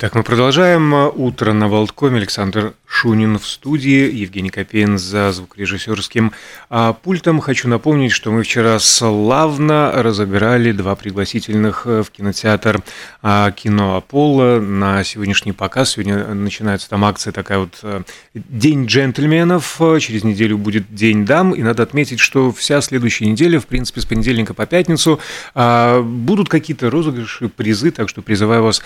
Так, мы продолжаем. Утро на Волткоме. Александр Шунин в студии, Евгений Копейн за звукорежиссерским а, пультом. Хочу напомнить, что мы вчера славно разыграли два пригласительных э, в кинотеатр а, кино Аполло на сегодняшний показ. Сегодня начинается там акция такая вот э, День джентльменов. Через неделю будет День дам. И надо отметить, что вся следующая неделя, в принципе, с понедельника по пятницу, а, будут какие-то розыгрыши, призы. Так что призываю вас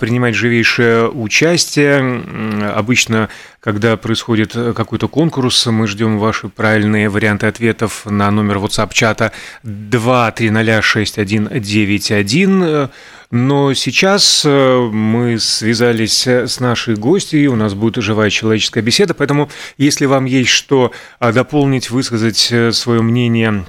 принимать живейшее участие. Обычно когда происходит э, какой-то конкурс, мы ждем ваши правильные варианты ответов на номер WhatsApp-чата 2306191. Но сейчас э, мы связались с нашей гостьей, у нас будет живая человеческая беседа, поэтому если вам есть что дополнить, высказать э, свое мнение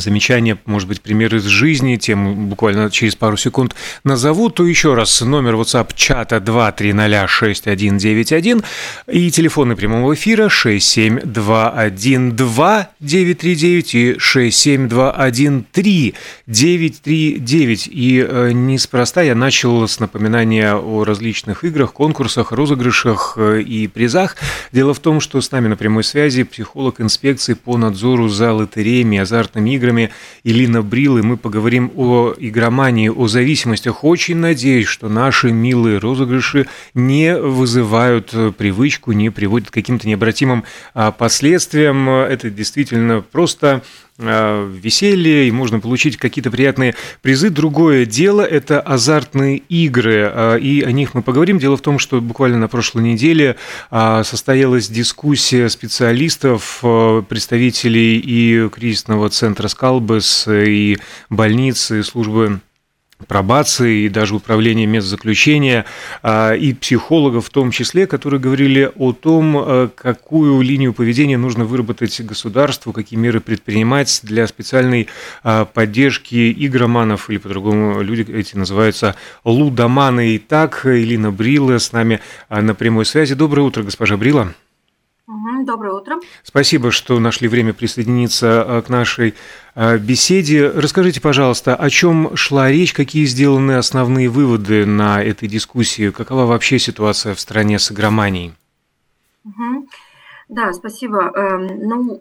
замечания, может быть, примеры из жизни, тем буквально через пару секунд назову, то еще раз номер WhatsApp чата 2306191 и телефоны прямого эфира 67212-939 и 67213-939. И э, неспроста я начал с напоминания о различных играх, конкурсах, розыгрышах э, и призах. Дело в том, что с нами на прямой связи психолог инспекции по надзору за лотереями, азартными играми играми Илина Брил, и мы поговорим о игромании, о зависимостях. Очень надеюсь, что наши милые розыгрыши не вызывают привычку, не приводят к каким-то необратимым а, последствиям. Это действительно просто Э, веселье, и можно получить какие-то приятные призы. Другое дело – это азартные игры, э, и о них мы поговорим. Дело в том, что буквально на прошлой неделе э, состоялась дискуссия специалистов, представителей и кризисного центра «Скалбес», и больницы, и службы пробации и даже управления мест заключения, а, и психологов в том числе, которые говорили о том, а, какую линию поведения нужно выработать государству, какие меры предпринимать для специальной а, поддержки игроманов, или по-другому люди эти называются лудоманы. И так, Элина Брила с нами на прямой связи. Доброе утро, госпожа Брила. Доброе утро. Спасибо, что нашли время присоединиться э, к нашей э, беседе. Расскажите, пожалуйста, о чем шла речь, какие сделаны основные выводы на этой дискуссии, какова вообще ситуация в стране с игроманией? Угу. Да, спасибо. Эм, ну,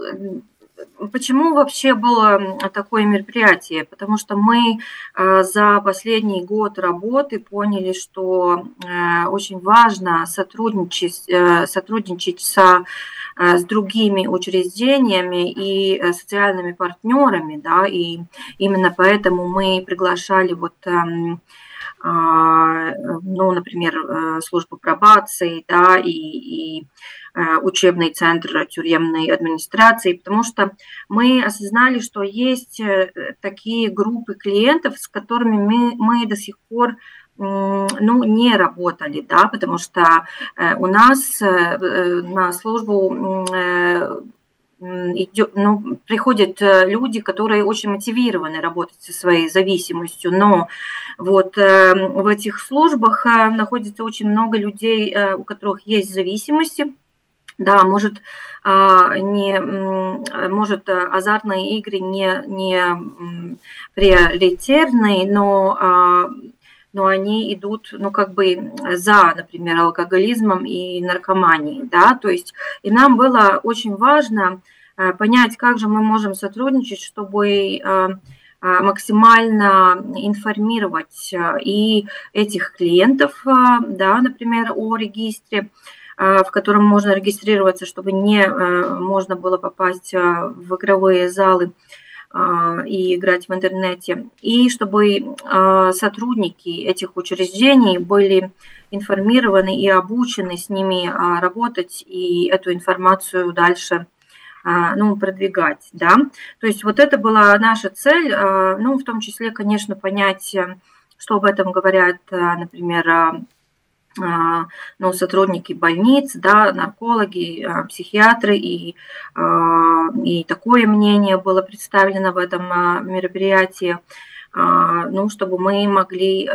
Почему вообще было такое мероприятие? Потому что мы э, за последний год работы поняли, что очень важно сотрудничать, сотрудничать со Э, с другими учреждениями и э, социальными партнерами, да, и именно поэтому мы приглашали вот эм, ну, например, э, службу пробации, да, и, и учебный центр тюремной администрации, потому что мы осознали, что есть такие группы клиентов, с которыми мы, мы до сих пор ну, не работали, да, потому что э, у нас э, на службу э, идет, ну, приходят люди, которые очень мотивированы работать со своей зависимостью, но вот в этих службах находится очень много людей, у которых есть зависимости, да, может, а, не, может азартные игры не, не приоритетные, но а, но они идут, ну, как бы за, например, алкоголизмом и наркоманией, да, то есть и нам было очень важно э, понять, как же мы можем сотрудничать, чтобы э, э, максимально информировать и этих клиентов, да, например, о регистре, в котором можно регистрироваться, чтобы не можно было попасть в игровые залы, и играть в интернете, и чтобы а, сотрудники этих учреждений были информированы и обучены с ними а, работать и эту информацию дальше ну, продвигать, да. То есть вот это была наша цель, ну, в том числе, конечно, понять, что об этом говорят, например, а, ну, сотрудники больниц, да, наркологи, а, психиатры, и, а, и такое мнение было представлено в этом мероприятии. Ну, чтобы мы могли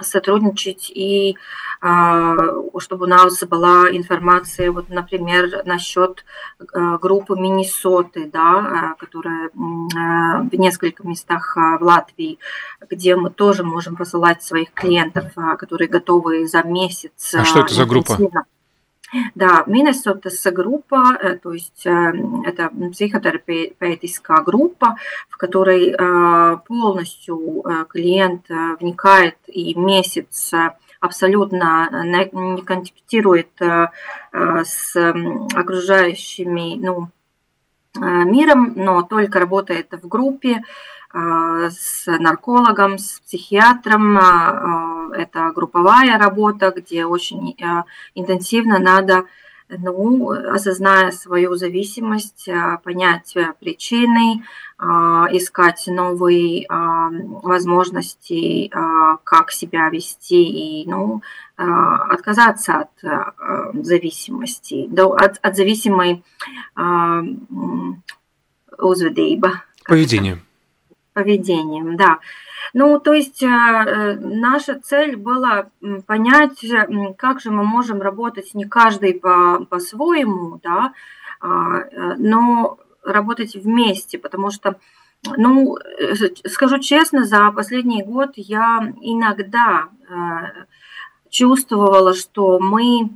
сотрудничать и а, чтобы у нас была информация, вот, например, насчет а, группы Миннесоты, да, а, которая в нескольких местах в Латвии, где мы тоже можем посылать своих клиентов, которые готовы за месяц. А что это за группа? Да, Миннесотас группа, э, то есть э, это психотерапевтическая группа, в которой полностью э, клиент вникает и месяц абсолютно не контактирует с окружающими ну, миром, но только работает в группе с наркологом, с психиатром. Это групповая работа, где очень интенсивно надо ну, осозная свою зависимость, понять причины, а, искать новые а, возможности, а, как себя вести и ну, отказаться от зависимости, от, от зависимой uzvedība. Поведение. Поведением, да. Ну, то есть наша цель была понять, как же мы можем работать не каждый по, по-своему, да, но работать вместе, потому что, ну, э, скажу честно, за последний год я иногда э, чувствовала, что мы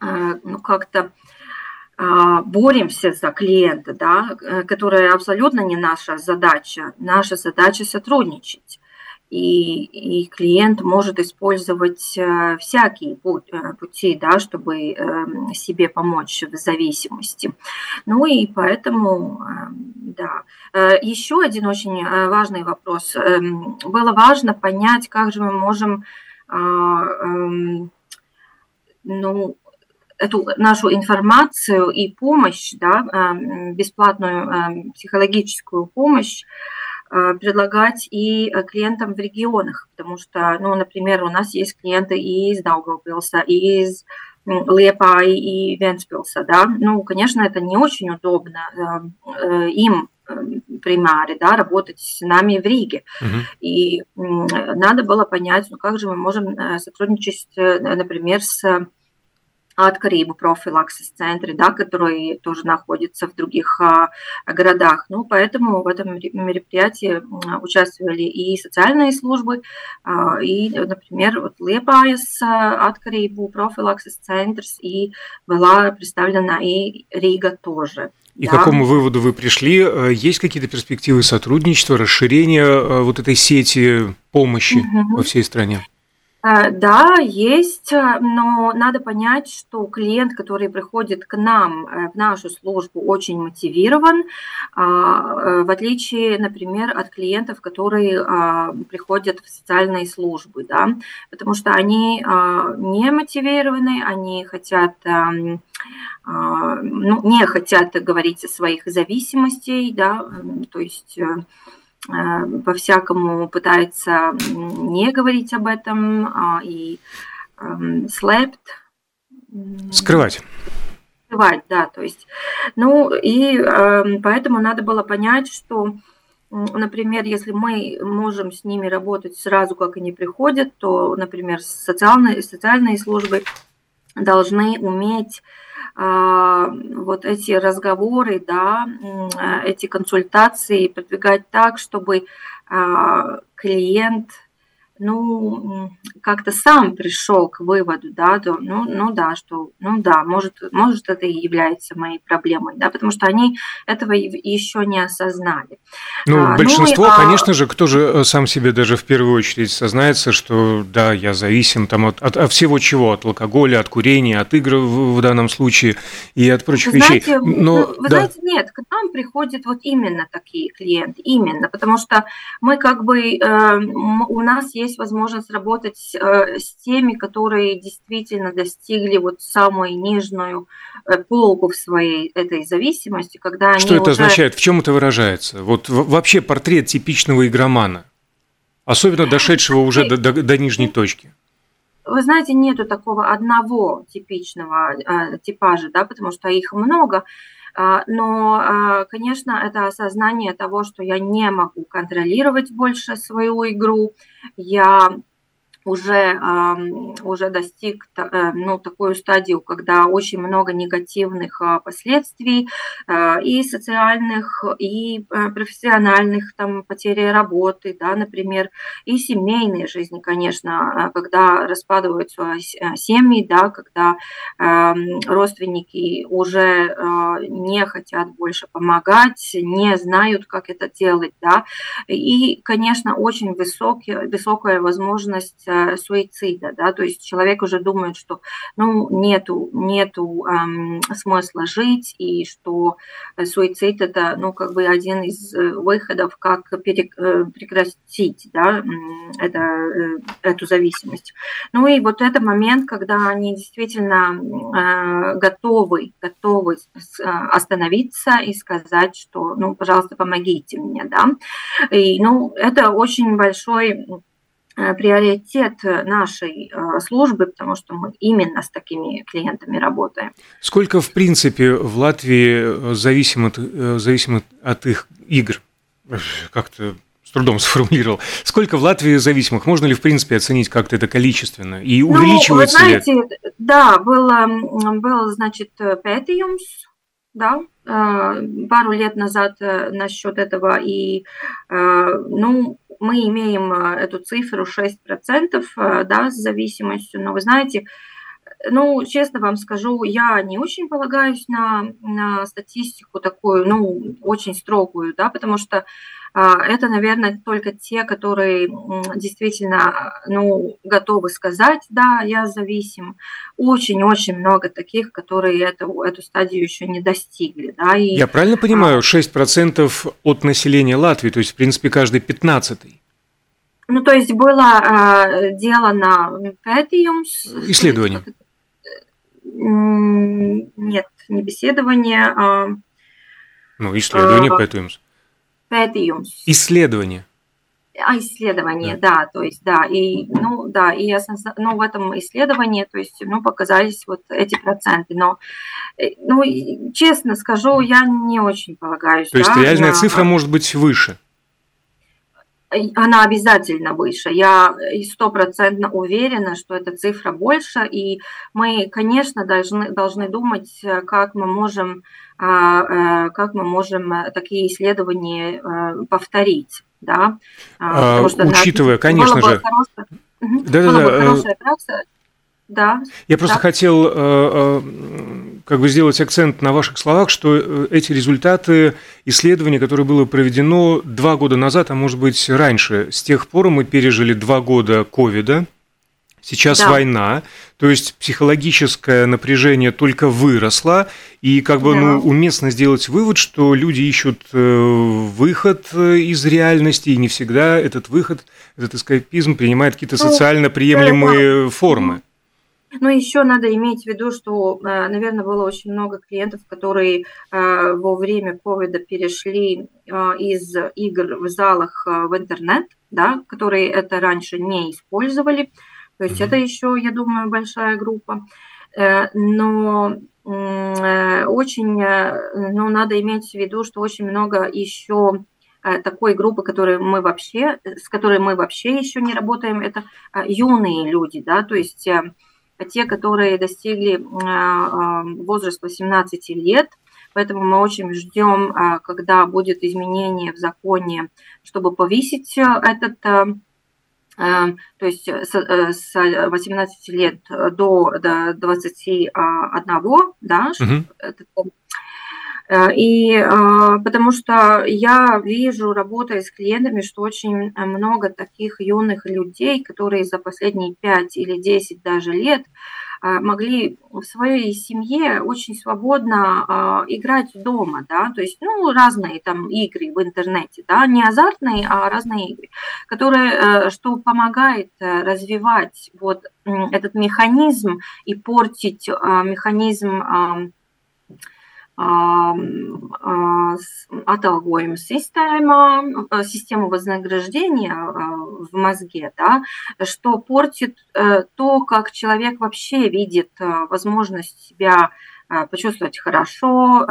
э, ну, как-то боремся за клиента, да, которая абсолютно не наша задача. Наша задача сотрудничать и, и клиент может использовать э, всякие э, пути, да, чтобы эм, себе помочь в зависимости. Ну и поэтому, эм, да. Э, Еще один очень важный вопрос. Эм, было важно понять, как же мы можем ну, эту нашу информацию и помощь, да, бесплатную психологическую помощь Э, предлагать и э, клиентам в регионах, потому что, ну, например, у нас есть клиенты и из Даугавпилса, и из Лепаи и Венспилса, да, ну, конечно, это не очень удобно э, им примаре, да, работать с нами в Риге. Uh-huh. И надо было понять, ну как же мы можем сотрудничать, например, с отkarību профилаксис центре, да, который тоже находится в других а, городах. Ну, поэтому в этом мероприятии участвовали и социальные службы, а, и, например, вот Лепаяс отkarību профилаксис центрс, и была представлена и Рига тоже. И да. к какому выводу вы пришли? Э, есть какие-то перспективы сотрудничества, расширения э, вот этой сети помощи угу. во всей стране? Э, да, есть, э, но надо понять, что клиент, который приходит к нам э, в нашу службу, очень мотивирован, а, в отличие, например, от клиентов, которые а, приходят в социальные службы, да, потому что они а, не мотивированы, они хотят эм, ну, не хотят говорить о своих зависимостей, да, то есть по-всякому пытается не говорить об этом а, и слепт. Скрывать. Скрывать, да, то есть, ну и поэтому надо было понять, что, например, если мы можем с ними работать сразу, как они приходят, то, например, социальные, социальные службы должны уметь вот эти разговоры, да, эти консультации продвигать так, чтобы а, клиент ну, как-то сам пришел к выводу, да, то, ну, ну да, что, ну да, может, может это и является моей проблемой, да, потому что они этого еще не осознали. Ну, а, большинство, ну, и, конечно же, кто же э, сам себе даже в первую очередь сознается, что да, я зависим там от, от, от всего чего, от алкоголя, от курения, от игр в, в данном случае и от прочих вы вещей. Знаете, Но, вы да. знаете, нет, к нам приходят вот именно такие клиенты, именно, потому что мы как бы, э, у нас есть есть возможность работать э, с теми, которые действительно достигли вот самую нижнюю э, полку в своей этой зависимости, когда они Что это уже... означает? В чем это выражается? Вот вообще портрет типичного игромана, особенно дошедшего уже до, до, до нижней точки. Вы знаете, нету такого одного типичного э, типажа, да, потому что их много. Но, конечно, это осознание того, что я не могу контролировать больше свою игру, я уже, уже достиг э, ну, такую стадию, когда очень много негативных а, последствий а, и социальных, и э, профессиональных, там, потери работы, да, например, и семейной жизни, конечно, а, когда распадываются семьи, да, когда родственники уже не хотят больше помогать, не знают, как это делать, да, и, конечно, очень высокий, высокая возможность Э, суицида, да, то есть человек уже думает, что ну, нету, нету эм, смысла жить, и что суицид это, ну, как бы один из э, выходов, как перек, э, прекратить, да, это, эту зависимость. Ну и вот это момент, когда они действительно э, готовы, готовы остановиться и сказать, что, ну, пожалуйста, помогите мне, да, и, ну, это очень большой Э, приоритет нашей э, службы, потому что мы именно с такими клиентами работаем. Сколько, в принципе, в Латвии э, зависимо от, зависимо от их игр? Как-то с трудом сформулировал. Сколько в Латвии зависимых? Можно ли, в принципе, оценить как-то это количественно? И увеличивается ну, вы знаете, ли? Да, было, был, значит, пятиумс, да, пару лет назад насчет этого, и, ну, мы имеем э, эту цифру 6% э, да, с зависимостью, но вы знаете, ну, честно вам скажу, я не очень полагаюсь на, на статистику такую, ну, очень строгую, да, потому что это, наверное, только те, которые действительно ну, готовы сказать, да, я зависим. Очень-очень много таких, которые эту, эту стадию еще не достигли. Да, и, я правильно понимаю, 6% от населения Латвии, то есть, в принципе, каждый пятнадцатый? Ну, то есть было э, дело на пятиумс. Исследование. Нет, не беседование. А, ну, исследование а, пятиумс pētījums. Исследование. А, исследование, да. да, то есть, да, и, ну, да, и я, ну, в этом исследовании, то есть, ну, показались вот эти проценты, но, э, ну, честно скажу, я не очень полагаюсь. То да, есть, реальная на... цифра может быть выше? Она обязательно выше. Я стопроцентно уверена, что эта цифра больше, и мы, конечно, должны, должны думать, как мы можем а, э, как мы можем э, такие исследования э, повторить. Да? А, Потому что, Учитывая, конечно же... Да, да, да. Да. Я просто да. хотел как бы сделать акцент на ваших словах, что эти результаты исследования, которое было проведено два года назад, а может быть раньше, с тех пор мы пережили два года ковида, Сейчас да. война, то есть психологическое напряжение только выросло, и как бы да. ну, уместно сделать вывод, что люди ищут э, выход э, из реальности, и не всегда этот выход, этот эскапизм принимает какие-то ну, социально приемлемые формы. Но еще надо иметь в виду, что, э, наверное, было очень много клиентов, которые во время ковида перешли из игр в залах в интернет, да, которые это раньше не использовали. То есть это еще, я думаю, большая группа. Э, но э, очень, э, ну, надо иметь в виду, что очень много еще такой группы, которые мы вообще, с которой мы вообще еще не работаем, это юные люди, да, то есть те, которые достигли возраста 18 лет, поэтому мы очень ждем, когда будет изменение в законе, чтобы повысить этот то есть э, с 18 э, лет до, до 21, да, угу. И потому что я вижу, работая с клиентами, что очень много таких юных людей, которые за последние 5 или 10 даже лет могли в своей семье очень свободно играть дома, да, то есть, ну, разные там игры в интернете, да, не азартные, а разные игры, которые, э, что помогает э, развивать вот этот механизм и портить механизм atalgojuma система, систему вознаграждения в мозге, да, что портит то, как человек вообще видит возможность себя почувствовать хорошо,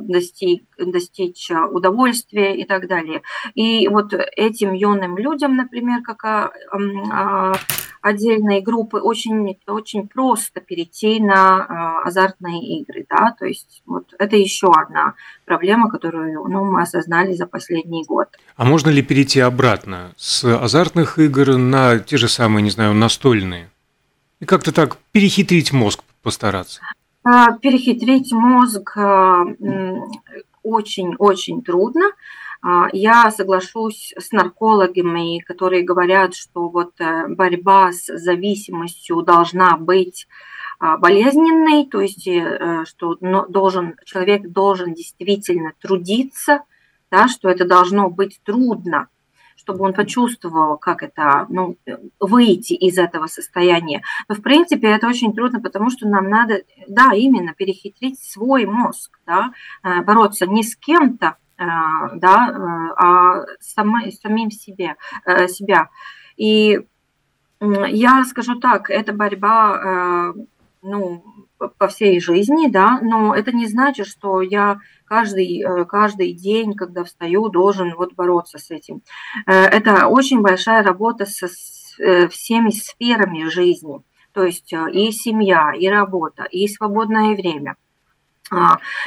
достичь, достичь удовольствия и так далее. И вот этим юным людям, например, как отдельные группы, очень, очень просто перейти на азартные игры. Да? То есть вот это еще одна проблема, которую ну, мы осознали за последний год. А можно ли перейти обратно с азартных игр на те же самые, не знаю, настольные? И как-то так перехитрить мозг постараться? А, перехитрить мозг очень-очень трудно. А, я соглашусь с наркологами, которые говорят, что вот э, борьба с зависимостью должна быть а, болезненной, то есть э, что должен, человек должен действительно трудиться, да, что это должно быть трудно, чтобы он почувствовал, как это, ну, выйти из этого состояния. Но, в принципе, это очень трудно, потому что нам надо, да, именно перехитрить свой мозг, да, э, бороться не с кем-то, да, э, а самой, самим себе, себя. И я скажу так, эта борьба, ну, по всей жизни, да, но это не значит, что я каждый, э, каждый день, когда встаю, должен вот бороться с этим. Э, это очень большая работа со э, всеми сферами жизни, то есть и семья, и работа, и свободное время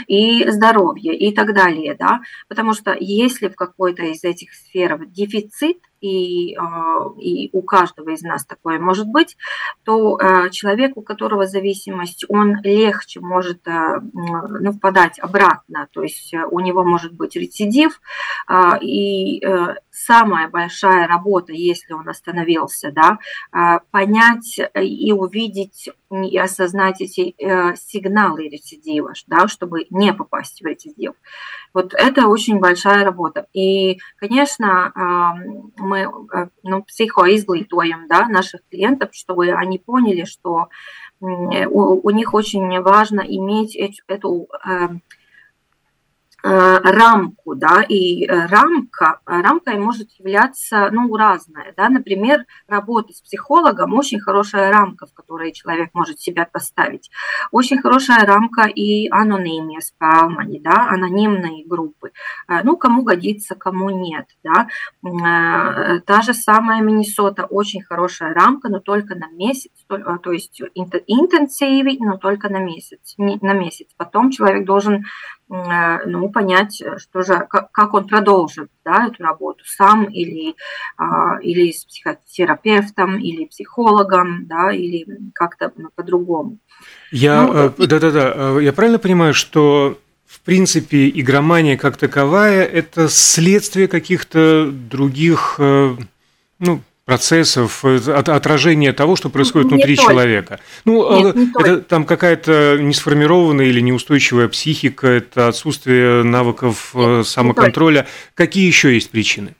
и здоровье и так далее, да, потому что если в какой-то из этих сфер дефицит, и, а, и у каждого из нас такое может быть, то а, человек, у которого зависимость, он легче может а, ну, впадать обратно, то есть у него может быть рецидив, и э, самая большая работа, если он остановился, да, понять и увидеть и осознать эти э, сигналы рецидива, да, чтобы не попасть в рецидив. Вот это очень большая работа. И, конечно, мы э, ну, психоизглитуем да, наших клиентов, чтобы они поняли, что у, у них очень важно иметь эту эм, Э, рамку, да, и э, рамка, рамкой может являться, ну, разная, да, например, работа с психологом, очень хорошая рамка, в которой человек может себя поставить, очень хорошая рамка и анонимия спалмани, да, анонимные группы, э, ну, кому годится, кому нет, да, та же самая Миннесота, очень хорошая рамка, но только на месяц, то есть интенсивный, но только на месяц, на месяц, потом человек должен Э, ну, понять, э, что же, как он продолжит да, эту работу сам или, а, или с психотерапевтом, или психологом, да, или как-то ну, по-другому. Я, ну, э, да-да-да, я правильно понимаю, что в принципе игромания как таковая – это следствие каких-то других, ну, процессов, э, от, отражение того, что происходит не внутри только. человека. Ну, Нет, не это там какая-то несформированная или неустойчивая психика, это отсутствие навыков э, Нет, самоконтроля. Какие еще есть причины?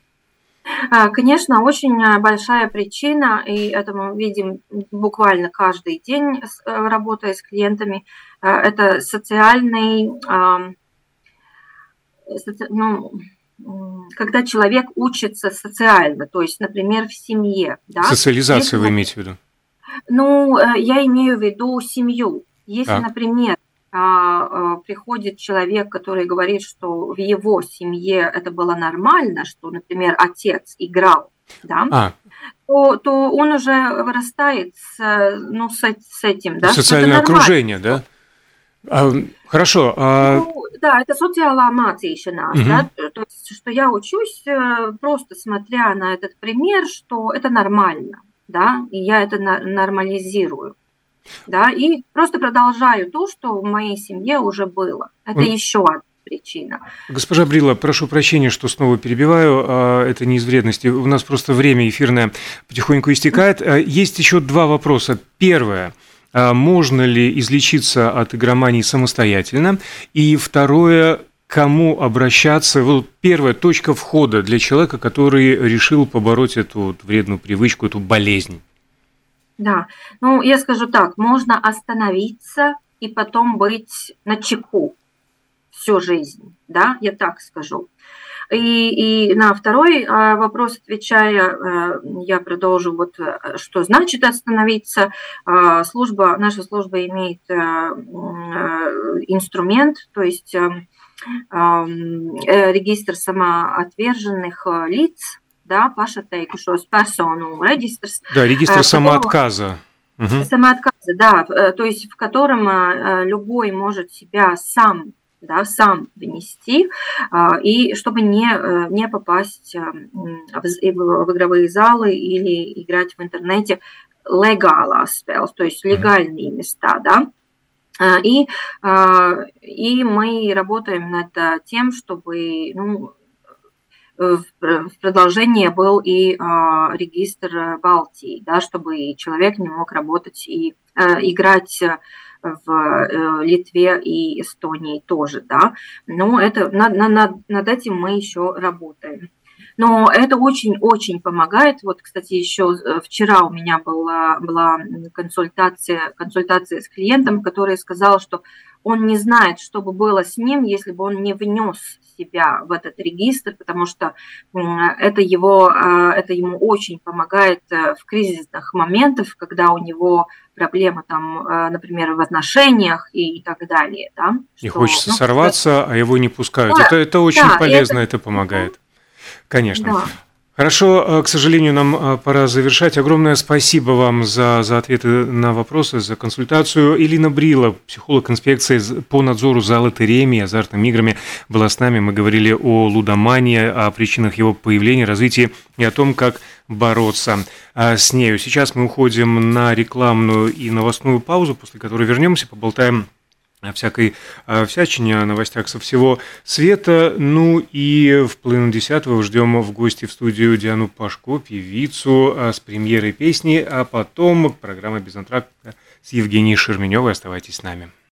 А, конечно, очень э, большая причина, и это мы видим буквально каждый день, работая с клиентами, это социальный, ну, когда человек учится социально, то есть, например, в семье. Да? Социализация Если, вы имеете в виду? Ну, э, я имею в виду семью. Если, а. например, а, а, приходит человек, который говорит, что в его семье это было нормально, что, например, отец играл, да, а. то, то он уже вырастает с, ну, с, с этим. Да, Социальное окружение, да? А, хорошо. А... Ну, да, это социальная mācīšanās, угу. да, то есть, что я учусь э, просто смотря на этот пример, что это нормально, да, и я это нормализирую, да, и просто продолжаю то, что в моей семье уже было. Это mm. еще одна причина. Госпожа Брила, прошу прощения, что снова перебиваю, а, это не из вредности, у нас просто время эфирное потихоньку истекает. А, есть еще два вопроса. Первое – можно ли излечиться от игромании самостоятельно? И второе, кому обращаться? Вот первая точка входа для человека, который решил побороть эту вот вредную привычку, эту болезнь. Да, ну я скажу так, можно остановиться и потом быть на чеку всю жизнь, да, я так скажу. И, и на второй а, вопрос отвечая, а, я продолжу, вот что значит остановиться. Служба, наша служба имеет инструмент, то есть регистр самоотверженных лиц, да, pašateikušos personu регистр. Да, регистр самоотказа. Угу. Самоотказа, да, то есть в котором любой может себя сам да, сам внести, а, и чтобы не, э, не попасть а, в, в игровые залы или играть в интернете легала спел, то есть легальные места, да. А, и, и мы работаем над тем, чтобы ну, в продолжение был и регистр Балтии, да, чтобы человек не мог работать и играть в э, Литве и Эстонии тоже, да, но это, над, над, над этим мы еще работаем. Но это очень-очень помогает. Вот, кстати, еще э, вчера у меня была, была консультация, консультация с клиентом, который сказал, что он не знает, что бы было с ним, если бы он не внес себя в этот регистр, потому что это, его, а, это ему очень помогает э, в кризисных моментах, когда у него проблема там, э, например, в отношениях и так далее. Да, не что, хочется ну, сорваться, а его не пускают. Да, это, это очень да, полезно, это, это помогает. Конечно. Да. Хорошо, э, к сожалению, нам э, пора завершать. Огромное спасибо вам за, за ответы на вопросы, за консультацию. Элина Брила, психолог инспекции по надзору за лотереями и азартными играми, была с нами. Мы говорили о лудомании, о причинах его появления, развитии и о том, как бороться э, с нею. Сейчас мы уходим на рекламную и новостную паузу, после которой вернемся, поболтаем всякой всячине, о новостях со всего света. Ну и в половину десятого ждем в гости в студию Диану Пашко, певицу а, с премьерой песни, а потом программа «Без антракта» с Евгенией Шерменевой. Оставайтесь с нами.